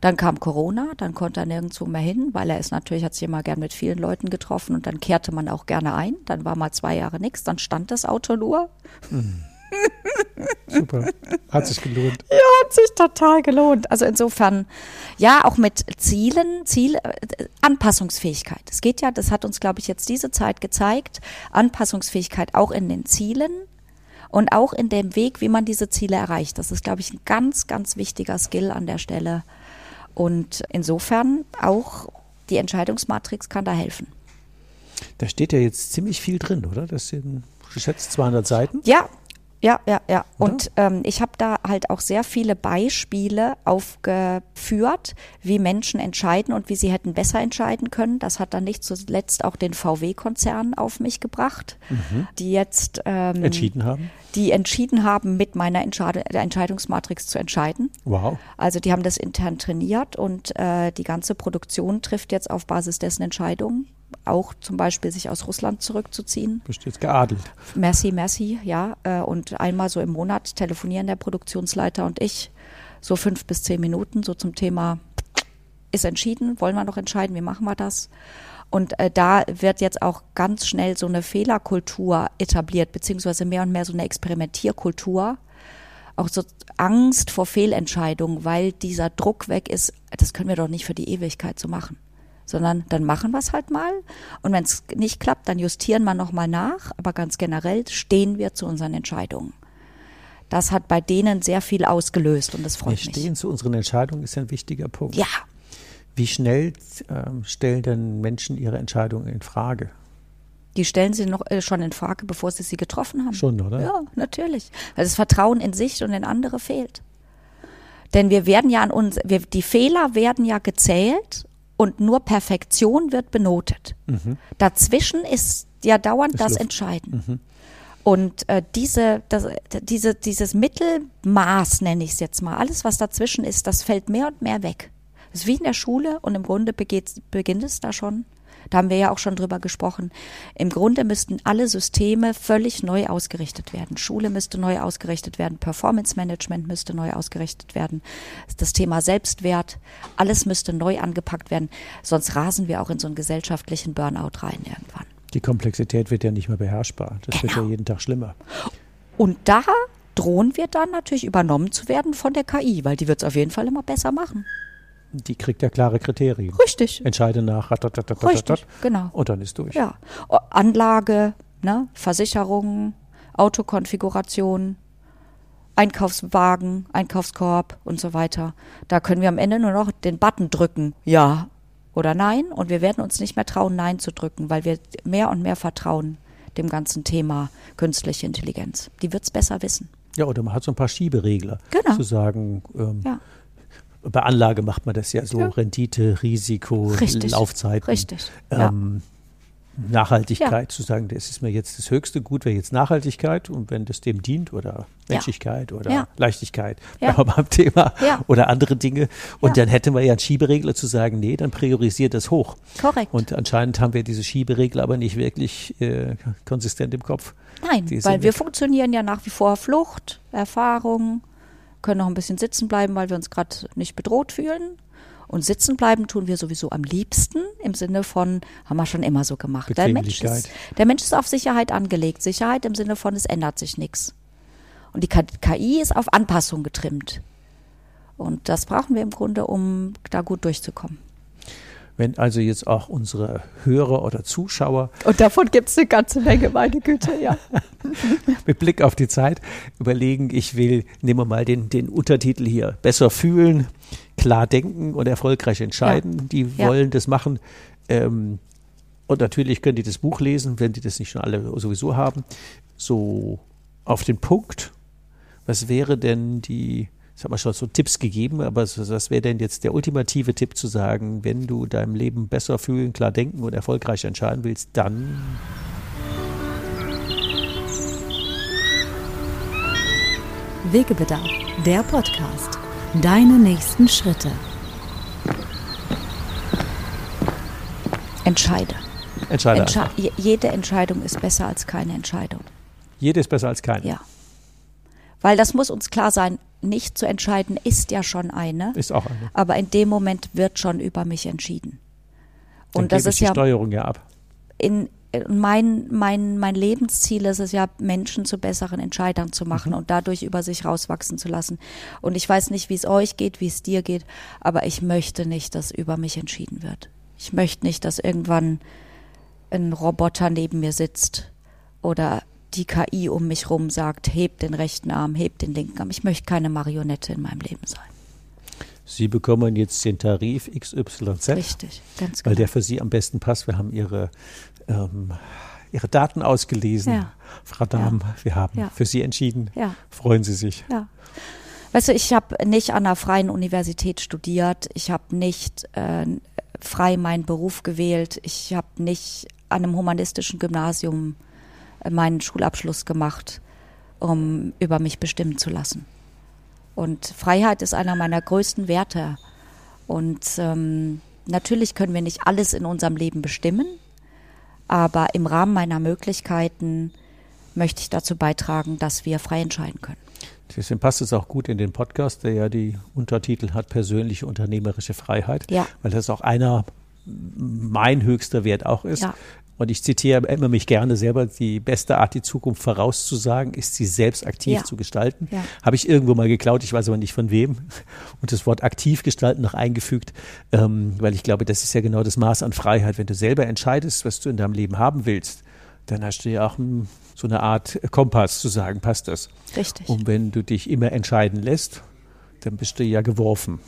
Dann kam Corona, dann konnte er nirgendwo mehr hin, weil er ist natürlich, hat sich immer gern mit vielen Leuten getroffen und dann kehrte man auch gerne ein. Dann war mal zwei Jahre nichts, dann stand das Auto nur. Mhm. Super. Hat sich gelohnt. Ja, hat sich total gelohnt. Also insofern, ja, auch mit Zielen, Ziel, äh, Anpassungsfähigkeit. Es geht ja, das hat uns, glaube ich, jetzt diese Zeit gezeigt, Anpassungsfähigkeit auch in den Zielen und auch in dem Weg, wie man diese Ziele erreicht. Das ist, glaube ich, ein ganz, ganz wichtiger Skill an der Stelle. Und insofern auch die Entscheidungsmatrix kann da helfen. Da steht ja jetzt ziemlich viel drin, oder? Das sind geschätzt 200 Seiten. Ja, ja, ja, ja. Oder? Und ähm, ich habe da halt auch sehr viele Beispiele aufgeführt, wie Menschen entscheiden und wie sie hätten besser entscheiden können. Das hat dann nicht zuletzt auch den VW-Konzern auf mich gebracht, mhm. die jetzt ähm, entschieden haben. Die entschieden haben, mit meiner Entscheid Entscheidungsmatrix zu entscheiden. Wow. Also die haben das intern trainiert und äh, die ganze Produktion trifft jetzt auf Basis dessen Entscheidungen auch zum Beispiel sich aus Russland zurückzuziehen. Bist jetzt geadelt. Merci, merci, ja. Äh, und einmal so im Monat telefonieren der Produktionsleiter und ich so fünf bis zehn Minuten so zum Thema ist entschieden, wollen wir noch entscheiden, wie machen wir das? Und äh, da wird jetzt auch ganz schnell so eine Fehlerkultur etabliert, beziehungsweise mehr und mehr so eine Experimentierkultur. Auch so Angst vor Fehlentscheidungen, weil dieser Druck weg ist, das können wir doch nicht für die Ewigkeit so machen sondern dann machen wir es halt mal. Und wenn es nicht klappt, dann justieren wir nochmal nach. Aber ganz generell stehen wir zu unseren Entscheidungen. Das hat bei denen sehr viel ausgelöst und das freut wir mich. Stehen zu unseren Entscheidungen ist ein wichtiger Punkt. Ja. Wie schnell ähm, stellen denn Menschen ihre Entscheidungen in Frage? Die stellen sie noch äh, schon in Frage, bevor sie sie getroffen haben. Schon, oder? Ja, natürlich. Weil das Vertrauen in sich und in andere fehlt. Denn wir werden ja an uns, wir, die Fehler werden ja gezählt und nur Perfektion wird benotet. Dazwischen ist ja dauernd Ist das Luft. Entscheiden. Und äh, diese, das, diese, dieses Mittelmaß, nenne ich es jetzt mal, alles, was dazwischen ist, das fällt mehr und mehr weg. Das ist wie in der Schule und im Grunde beginnt es da schon. Da haben wir ja auch schon drüber gesprochen. Im Grunde müssten alle Systeme völlig neu ausgerichtet werden. Schule müsste neu ausgerichtet werden, Performance Management müsste neu ausgerichtet werden, das Thema Selbstwert, alles müsste neu angepackt werden. Sonst rasen wir auch in so einen gesellschaftlichen Burnout rein irgendwann. Die Komplexität wird ja nicht mehr beherrschbar. Das wird ja Genau. jeden Tag schlimmer. Und da drohen wir dann natürlich übernommen zu werden von der KI, weil die wird es auf jeden Fall immer besser machen. Die kriegt ja klare Kriterien. Richtig. Entscheide nach. ratatatatatatat, Richtig, genau. Und dann ist durch. Ja. Anlage, ne, Versicherungen, Autokonfiguration, Einkaufswagen, Einkaufskorb und so weiter. Da können wir am Ende nur noch den Button drücken. Ja oder nein. Und wir werden uns nicht mehr trauen, Nein zu drücken, weil wir mehr und mehr vertrauen dem ganzen Thema künstliche Intelligenz. Die wird's besser wissen. Ja, oder man hat so ein paar Schieberegler. Genau. Zu sagen, ähm, Ja. Bei Anlage macht man das ja so, Ja. Rendite, Risiko, Richtig. Laufzeiten. Richtig. Ja. Ähm, Nachhaltigkeit, zu sagen, das ist mir jetzt das höchste Gut, wäre jetzt Nachhaltigkeit und wenn das dem dient oder Menschlichkeit oder Ja. Leichtigkeit, Ja. wir beim Thema Ja. oder andere Dinge. Und Ja. dann hätte man ja einen Schieberegler zu sagen, nee, dann priorisiert das hoch. Korrekt. Und anscheinend haben wir diese Schieberegler aber nicht wirklich äh, konsistent im Kopf. Nein, weil wir funktionieren ja nach wie vor Flucht, Erfahrung, können noch ein bisschen sitzen bleiben, weil wir uns gerade nicht bedroht fühlen. Und sitzen bleiben tun wir sowieso am liebsten im Sinne von, haben wir schon immer so gemacht. Der Mensch, ist, der Mensch ist auf Sicherheit angelegt. Sicherheit im Sinne von, es ändert sich nichts. Und die KI ist auf Anpassung getrimmt. Und das brauchen wir im Grunde, um da gut durchzukommen. Wenn also jetzt auch unsere Hörer oder Zuschauer Und davon gibt es eine ganze Menge, meine Güte, ja. mit Blick auf die Zeit überlegen, ich will, nehmen wir mal den, den Untertitel hier, besser fühlen, klar denken und erfolgreich entscheiden. Die Ja. wollen das machen. Ähm, und natürlich können die das Buch lesen, wenn die das nicht schon alle sowieso haben. So auf den Punkt, was wäre denn die, das haben wir schon so Tipps gegeben, aber was wäre denn jetzt der ultimative Tipp zu sagen, wenn du deinem Leben besser fühlen, klar denken und erfolgreich entscheiden willst, dann Wegebedarf, der Podcast. Deine nächsten Schritte. Entscheide. entscheide Entsche jede Entscheidung ist besser als keine Entscheidung. Jede ist besser als keine. Ja. Weil das muss uns klar sein, nicht zu entscheiden ist ja schon eine, Ist auch eine. aber in dem Moment wird schon über mich entschieden. Dann Und das ist die ja Steuerung ja ab. in in mein, mein, mein Lebensziel ist es ja, Menschen zu besseren Entscheidern zu machen und dadurch über sich rauswachsen zu lassen. Und ich weiß nicht, wie es euch geht, wie es dir geht, aber ich möchte nicht, dass über mich entschieden wird. Ich möchte nicht, dass irgendwann ein Roboter neben mir sitzt oder die KI um mich rum sagt, heb den rechten Arm, heb den linken Arm. Ich möchte keine Marionette in meinem Leben sein. Sie bekommen jetzt den Tarif XYZ, Richtig, ganz weil genau. der für Sie am besten passt. Wir haben Ihre, ähm, Ihre Daten ausgelesen. Ja. Frau Dahm, wir haben Ja. für Sie entschieden. Ja. Freuen Sie sich. Ja. Weißt du, ich habe nicht an einer freien Universität studiert. Ich habe nicht äh, frei meinen Beruf gewählt. Ich habe nicht an einem humanistischen Gymnasium äh, meinen Schulabschluss gemacht, um über mich bestimmen zu lassen. Und Freiheit ist einer meiner größten Werte. Und ähm, natürlich können wir nicht alles in unserem Leben bestimmen, aber im Rahmen meiner Möglichkeiten möchte ich dazu beitragen, dass wir frei entscheiden können. Deswegen passt es auch gut in den Podcast, der ja die Untertitel hat, persönliche unternehmerische Freiheit. Ja. Weil das auch einer mein höchster Wert auch ist. Ja. Und ich zitiere immer mich gerne selber, die beste Art, die Zukunft vorauszusagen, ist sie selbst aktiv Ja. zu gestalten. Ja. Habe ich irgendwo mal geklaut, ich weiß aber nicht von wem. Und das Wort aktiv gestalten noch eingefügt, ähm, weil ich glaube, das ist ja genau das Maß an Freiheit. Wenn du selber entscheidest, was du in deinem Leben haben willst, dann hast du ja auch so eine Art Kompass zu sagen, passt das. Richtig. Und wenn du dich immer entscheiden lässt, dann bist du ja geworfen.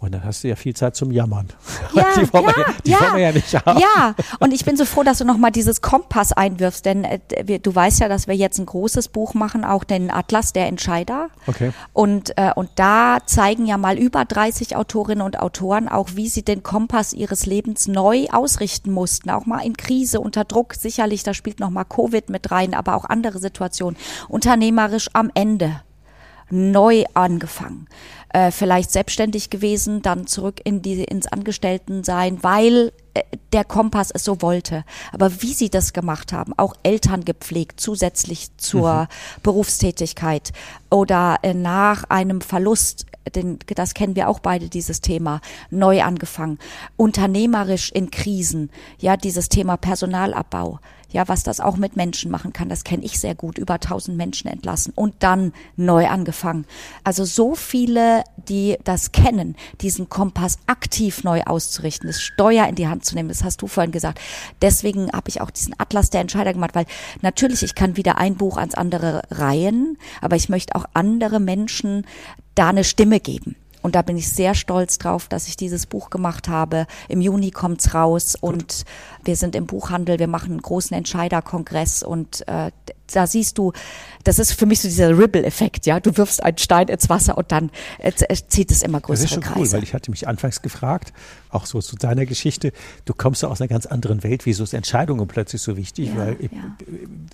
Und dann hast du ja viel Zeit zum Jammern. Ja, die wollen, ja, wir, ja, die ja, wollen wir ja nicht haben. Ja, und ich bin so froh, dass du nochmal dieses Kompass einwirfst, denn äh, wir, du weißt ja, dass wir jetzt ein großes Buch machen, auch den Atlas der Entscheider. Okay. Und, äh, und da zeigen ja mal über 30 Autorinnen und Autoren auch, wie sie den Kompass ihres Lebens neu ausrichten mussten, auch mal in Krise, unter Druck, sicherlich, da spielt nochmal Covid mit rein, aber auch andere Situationen, unternehmerisch am Ende neu angefangen. Äh, vielleicht selbstständig gewesen, dann zurück in die, ins Angestelltensein, weil äh, der Kompass es so wollte. Aber wie sie das gemacht haben, auch Eltern gepflegt, zusätzlich zur mhm. Berufstätigkeit oder äh, nach einem Verlust den, das kennen wir auch beide, dieses Thema, neu angefangen, unternehmerisch in Krisen, ja, dieses Thema Personalabbau, ja, was das auch mit Menschen machen kann, das kenne ich sehr gut, über tausend Menschen entlassen und dann neu angefangen. Also so viele, die das kennen, diesen Kompass aktiv neu auszurichten, das Steuer in die Hand zu nehmen, das hast du vorhin gesagt. Deswegen habe ich auch diesen Atlas der Entscheider gemacht, weil natürlich, ich kann wieder ein Buch ans andere reihen, aber ich möchte auch andere Menschen da eine Stimme geben. Und da bin ich sehr stolz drauf, dass ich dieses Buch gemacht habe. Im Juni kommt's raus Gut. und wir sind im Buchhandel, wir machen einen großen Entscheiderkongress und äh, da siehst du, das ist für mich so dieser Ripple-Effekt, ja. Du wirfst einen Stein ins Wasser und dann äh, zieht es immer größere Das ist schon Kreise. cool, weil ich hatte mich anfangs gefragt, auch so zu deiner Geschichte, du kommst ja aus einer ganz anderen Welt, wieso ist Entscheidungen plötzlich so wichtig? Ja, weil, ich, ja.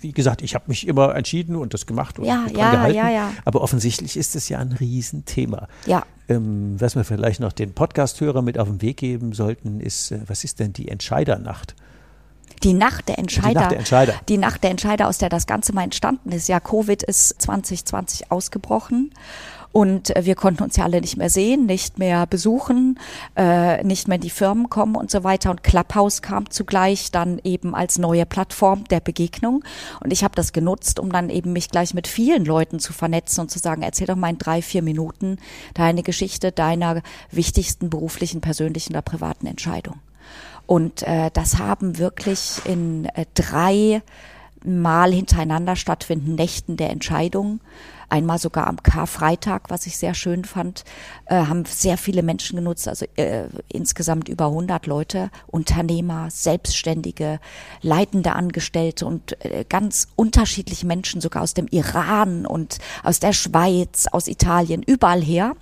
wie gesagt, ich habe mich immer entschieden und das gemacht und Ja, ja, gehalten. ja, ja. Aber offensichtlich ist es ja ein Riesenthema. Ja. Ähm, was wir vielleicht noch den Podcast-Hörer mit auf den Weg geben sollten, ist, äh, was ist denn die Entscheidernacht? Die Nacht der Entscheider. Die Nacht der Entscheider. Die Nacht der Entscheider, aus der das Ganze mal entstanden ist. Ja, Covid ist 2020 ausgebrochen. Und äh, wir konnten uns ja alle nicht mehr sehen, nicht mehr besuchen, äh, nicht mehr in die Firmen kommen und so weiter. Und Clubhouse kam zugleich dann eben als neue Plattform der Begegnung. Und ich habe das genutzt, um dann eben mich gleich mit vielen Leuten zu vernetzen und zu sagen, erzähl doch mal in drei, vier Minuten deine Geschichte deiner wichtigsten beruflichen, persönlichen oder privaten Entscheidung. Und äh, das haben wirklich in äh, drei Mal hintereinander stattfinden Nächten der Entscheidung. Einmal sogar am Karfreitag, was ich sehr schön fand, äh, haben sehr viele Menschen genutzt, also äh, insgesamt über 100 Leute, Unternehmer, Selbstständige, leitende Angestellte und äh, ganz unterschiedliche Menschen, sogar aus dem Iran und aus der Schweiz, aus Italien, überall her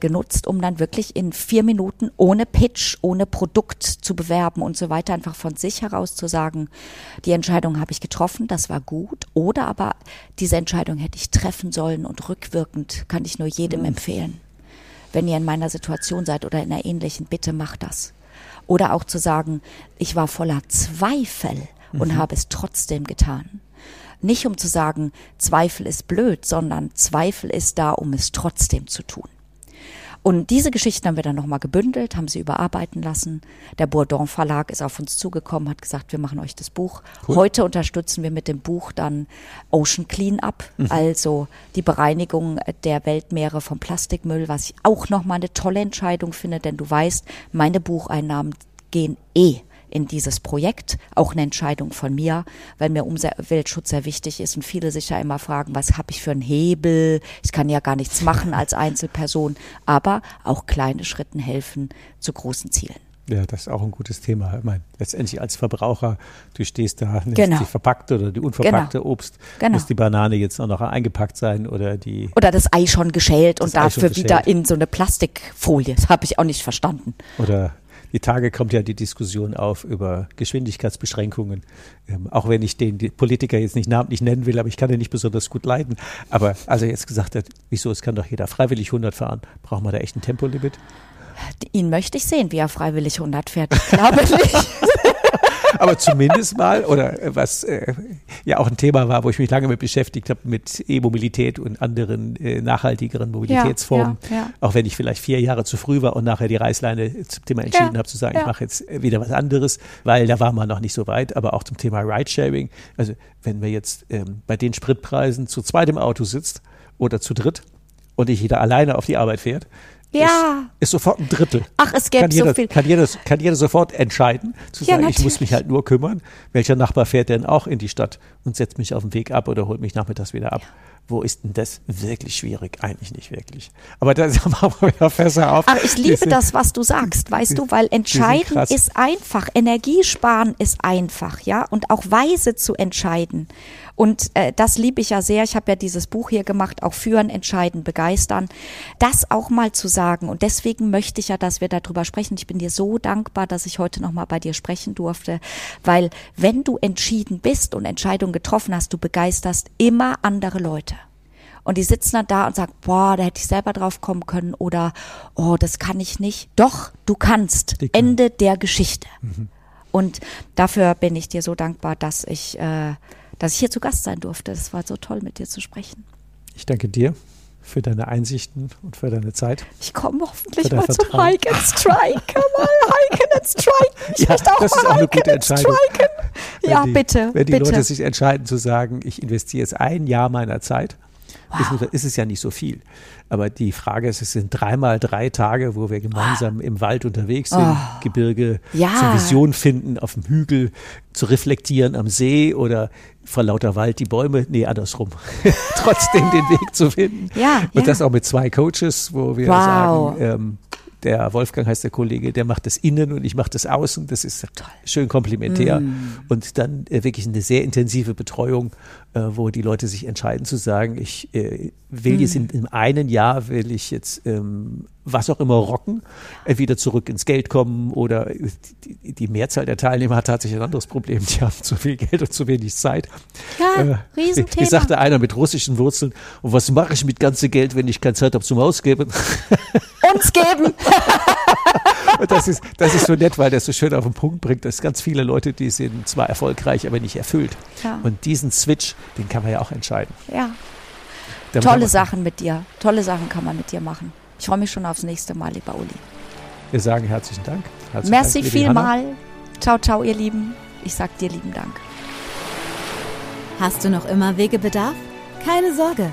genutzt, um dann wirklich in vier Minuten ohne Pitch, ohne Produkt zu bewerben und so weiter, einfach von sich heraus zu sagen, die Entscheidung habe ich getroffen, das war gut, oder aber diese Entscheidung hätte ich treffen sollen und rückwirkend kann ich nur jedem Mhm. empfehlen. Wenn ihr in meiner Situation seid oder in einer ähnlichen, bitte macht das. Oder auch zu sagen, ich war voller Zweifel und habe es trotzdem getan. Nicht um zu sagen, Zweifel ist blöd, sondern Zweifel ist da, um es trotzdem zu tun. Und diese Geschichten haben wir dann nochmal gebündelt, haben sie überarbeiten lassen. Der Bourdon Verlag ist auf uns zugekommen, hat gesagt, wir machen euch das Buch. Cool. Heute unterstützen wir mit dem Buch dann Ocean Cleanup, also die Bereinigung der Weltmeere vom Plastikmüll, was ich auch nochmal eine tolle Entscheidung finde, denn du weißt, meine Bucheinnahmen gehen eh in dieses Projekt. Auch eine Entscheidung von mir, weil mir Umweltschutz sehr wichtig ist und viele sich ja immer fragen, was habe ich für einen Hebel? Ich kann ja gar nichts machen als Einzelperson, aber auch kleine Schritten helfen zu großen Zielen. Ja, das ist auch ein gutes Thema. Ich meine, letztendlich als Verbraucher, du stehst da, nimmst Genau. die verpackte oder die unverpackte Obst, Genau. muss die Banane jetzt auch noch eingepackt sein oder die Oder das Ei schon geschält und dafür wieder in so eine Plastikfolie. Das habe ich auch nicht verstanden. Oder die Tage kommt ja die Diskussion auf über Geschwindigkeitsbeschränkungen. Ähm, auch wenn ich den Politiker jetzt nicht namentlich nennen will, aber ich kann den nicht besonders gut leiden. Aber als er jetzt gesagt hat, wieso, es kann doch jeder freiwillig 100 fahren, brauchen wir da echt ein Tempolimit? Ihn möchte ich sehen, wie er freiwillig 100 fährt. Ich glaube nicht. Aber zumindest mal, oder äh, was äh, ja auch ein Thema war, wo ich mich lange mit beschäftigt habe, mit E-Mobilität und anderen äh, nachhaltigeren Mobilitätsformen. ja, ja. Auch wenn ich vielleicht vier Jahre zu früh war und nachher die Reißleine zum Thema entschieden Ja, habe, zu sagen, ja. ich mache jetzt wieder was anderes, weil da war man noch nicht so weit. Aber auch zum Thema Ridesharing. Also wenn wir jetzt ähm, bei den Spritpreisen zu zweit im Auto sitzt oder zu dritt und nicht jeder alleine auf die Arbeit fährt, Ja. Ist, ist sofort ein Drittel. Ach, es gäbe kann jeder, so viel. Kann jeder, kann jeder sofort entscheiden, zu Ja, sagen, ich muss natürlich. mich halt nur kümmern. Welcher Nachbar fährt denn auch in die Stadt und setzt mich auf den Weg ab oder holt mich nachmittags wieder ab? Wo ist denn das wirklich schwierig? Eigentlich nicht wirklich. Aber da machen wir ja besser auf. Aber ich liebe sind- das, was du sagst, weißt du, weil entscheiden ist einfach, Energiesparen ist einfach, ja, und auch weise zu entscheiden. Und äh, das liebe ich ja sehr. Ich habe ja dieses Buch hier gemacht, auch führen, entscheiden, begeistern. Das auch mal zu sagen. Und deswegen möchte ich ja, dass wir darüber sprechen. Ich bin dir so dankbar, dass ich heute nochmal bei dir sprechen durfte, weil wenn du entschieden bist und Entscheidungen getroffen hast, du begeisterst immer andere Leute. Und die sitzen dann da und sagen, boah, da hätte ich selber drauf kommen können oder, oh, das kann ich nicht. Doch, du kannst. Können. Ende der Geschichte. Und dafür bin ich dir so dankbar, dass ich, äh, dass ich hier zu Gast sein durfte. Es war so toll, mit dir zu sprechen. Ich danke dir für deine Einsichten und für deine Zeit. Ich komme hoffentlich mal zum. Hike and Strike. mal Hike and Strike. Ich Ja, möchte auch das mal ist auch eine gute Entscheidung. Ja, die, bitte, Wenn die bitte. Leute sich entscheiden zu sagen, ich investiere jetzt ein Jahr meiner Zeit, ist, ist es ja nicht so viel. Aber die Frage ist, es sind dreimal drei Tage, wo wir gemeinsam im Wald unterwegs sind, Gebirge, Ah. Ja. zur Vision finden, auf dem Hügel, zu reflektieren am See oder vor lauter Wald die Bäume, nee, andersrum, trotzdem den Weg zu finden. Ja, Und ja. das auch mit zwei Coaches, wo wir Wow. sagen, ähm, der Wolfgang heißt der Kollege, der macht das Innen und ich mache das Außen. Das ist schön komplementär. Mm. Und dann äh, wirklich eine sehr intensive Betreuung, äh, wo die Leute sich entscheiden zu sagen, ich äh, will jetzt Mm. in, in einem Jahr, will ich jetzt ähm, was auch immer rocken, entweder zurück ins Geld kommen oder äh, die, die Mehrzahl der Teilnehmer hat tatsächlich ein anderes Problem. Die haben zu viel Geld und zu wenig Zeit. Ja, Äh, Riesenthema. Wie sagte einer mit russischen Wurzeln, und was mache ich mit ganzem Geld, wenn ich keine Zeit habe zum Ausgeben? Uns geben. Und das ist, das ist so nett, weil das so schön auf den Punkt bringt, dass ganz viele Leute, die sind zwar erfolgreich, aber nicht erfüllt. Ja. Und diesen Switch, den kann man ja auch entscheiden. Ja. Damit Tolle Sachen mit dir. Tolle Sachen kann man mit dir machen. Ich freue mich schon aufs nächste Mal, lieber Uli. Wir sagen herzlichen Dank. Herzlichen Merci Dank, vielmal. Ciao, ciao, ihr Lieben. Ich sag dir lieben Dank. Hast du noch immer Wegebedarf? Keine Sorge.